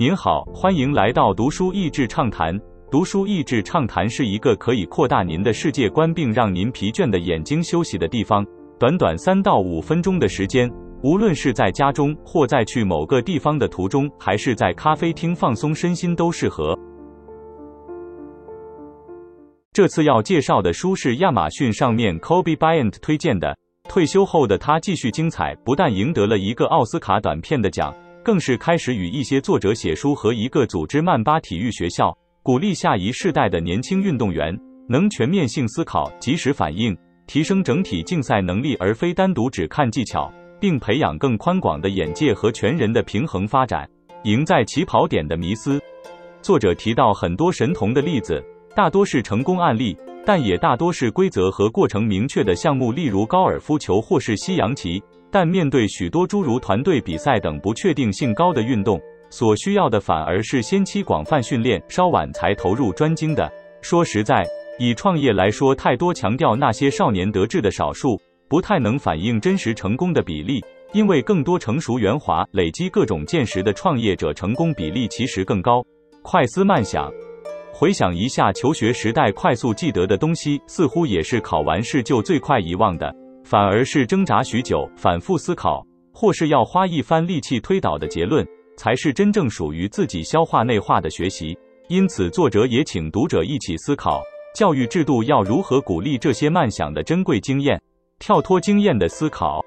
您好，欢迎来到读书益智畅谈。读书益智畅谈是一个可以扩大您的世界观，并让您疲倦的眼睛休息的地方。短短三到五分钟的时间，无论是在家中，或在去某个地方的途中，还是在咖啡厅放松身心，都适合。这次要介绍的书是亚马逊上面 Kobe Bryant 推荐的。退休后的他继续精彩，不但赢得了一个奥斯卡短片的奖，更是开始与一些作者写书和一个组织曼巴体育学校，鼓励下一世代的年轻运动员能全面性思考、及时反应，提升整体竞赛能力，而非单独只看技巧，并培养更宽广的眼界和全人的平衡发展。赢在起跑点的迷思，作者提到很多神童的例子，大多是成功案例。但也大多是规则和过程明确的项目，例如高尔夫球或是西洋棋。但面对许多诸如团队比赛等不确定性高的运动，所需要的反而是先期广泛训练，稍晚才投入专精的。说实在，以创业来说，太多强调那些少年得志的少数，不太能反映真实成功的比例。因为更多成熟圆滑、累积各种见识的创业者，成功比例其实更高。快思慢想。回想一下求学时代，快速记得的东西，似乎也是考完试就最快遗忘的，反而是挣扎许久、反复思考，或是要花一番力气推导的结论，才是真正属于自己消化内化的学习。因此，作者也请读者一起思考，教育制度要如何鼓励这些慢想的珍贵经验，跳脱经验的思考。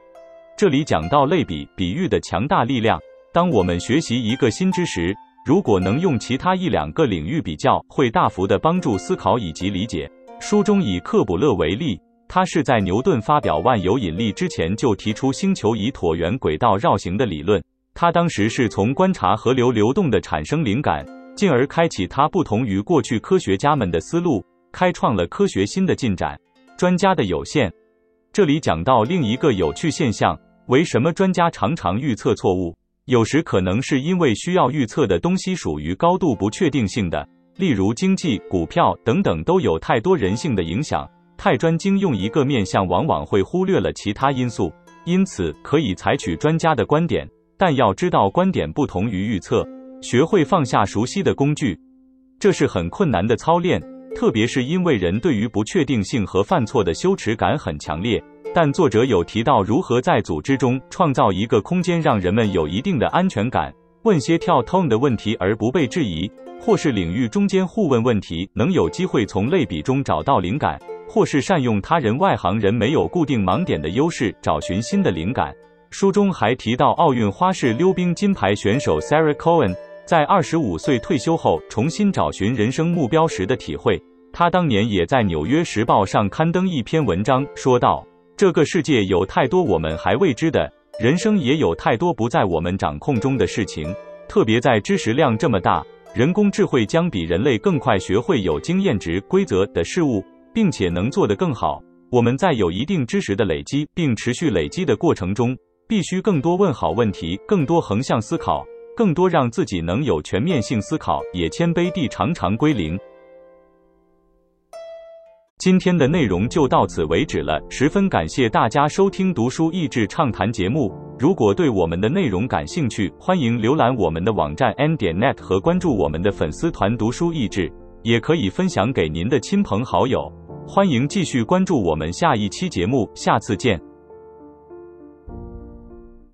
这里讲到类比、比喻的强大力量。当我们学习一个新知识，如果能用其他一两个领域比较，会大幅的帮助思考以及理解。书中以克卜勒为例，他是在牛顿发表万有引力之前就提出星球以椭圆轨道绕行的理论。他当时是从观察河流流动的产生灵感，进而开启他不同于过去科学家们的思路，开创了科学新的进展。专家的有限，这里讲到另一个有趣现象：为什么专家常常预测错误？有时可能是因为需要预测的东西属于高度不确定性的，例如经济、股票等等，都有太多人性的影响。太专精用一个面向，往往会忽略了其他因素。因此，可以采取专家的观点，但要知道观点不同于预测。学会放下熟悉的工具，这是很困难的操练，特别是因为人对于不确定性和犯错的羞耻感很强烈。但作者有提到如何在组织中创造一个空间，让人们有一定的安全感，问些跳 tone 的问题而不被质疑，或是领域中间互问问题，能有机会从类比中找到灵感，或是善用他人外行人没有固定盲点的优势，找寻新的灵感。书中还提到奥运花式溜冰金牌选手 Sarah Cohen 在二十五岁退休后重新找寻人生目标时的体会。他当年也在《纽约时报》上刊登一篇文章，说道。这个世界有太多我们还未知的，人生也有太多不在我们掌控中的事情。特别在知识量这么大，人工智慧将比人类更快学会有经验值、规则的事物，并且能做得更好。我们在有一定知识的累积并持续累积的过程中，必须更多问好问题，更多横向思考，更多让自己能有全面性思考，也谦卑地常常归零。今天的内容就到此为止了，十分感谢大家收听读书益智畅谈节目。如果对我们的内容感兴趣，欢迎浏览我们的网站 n 点 net 和关注我们的粉丝团读书益智，也可以分享给您的亲朋好友。欢迎继续关注我们下一期节目，下次见。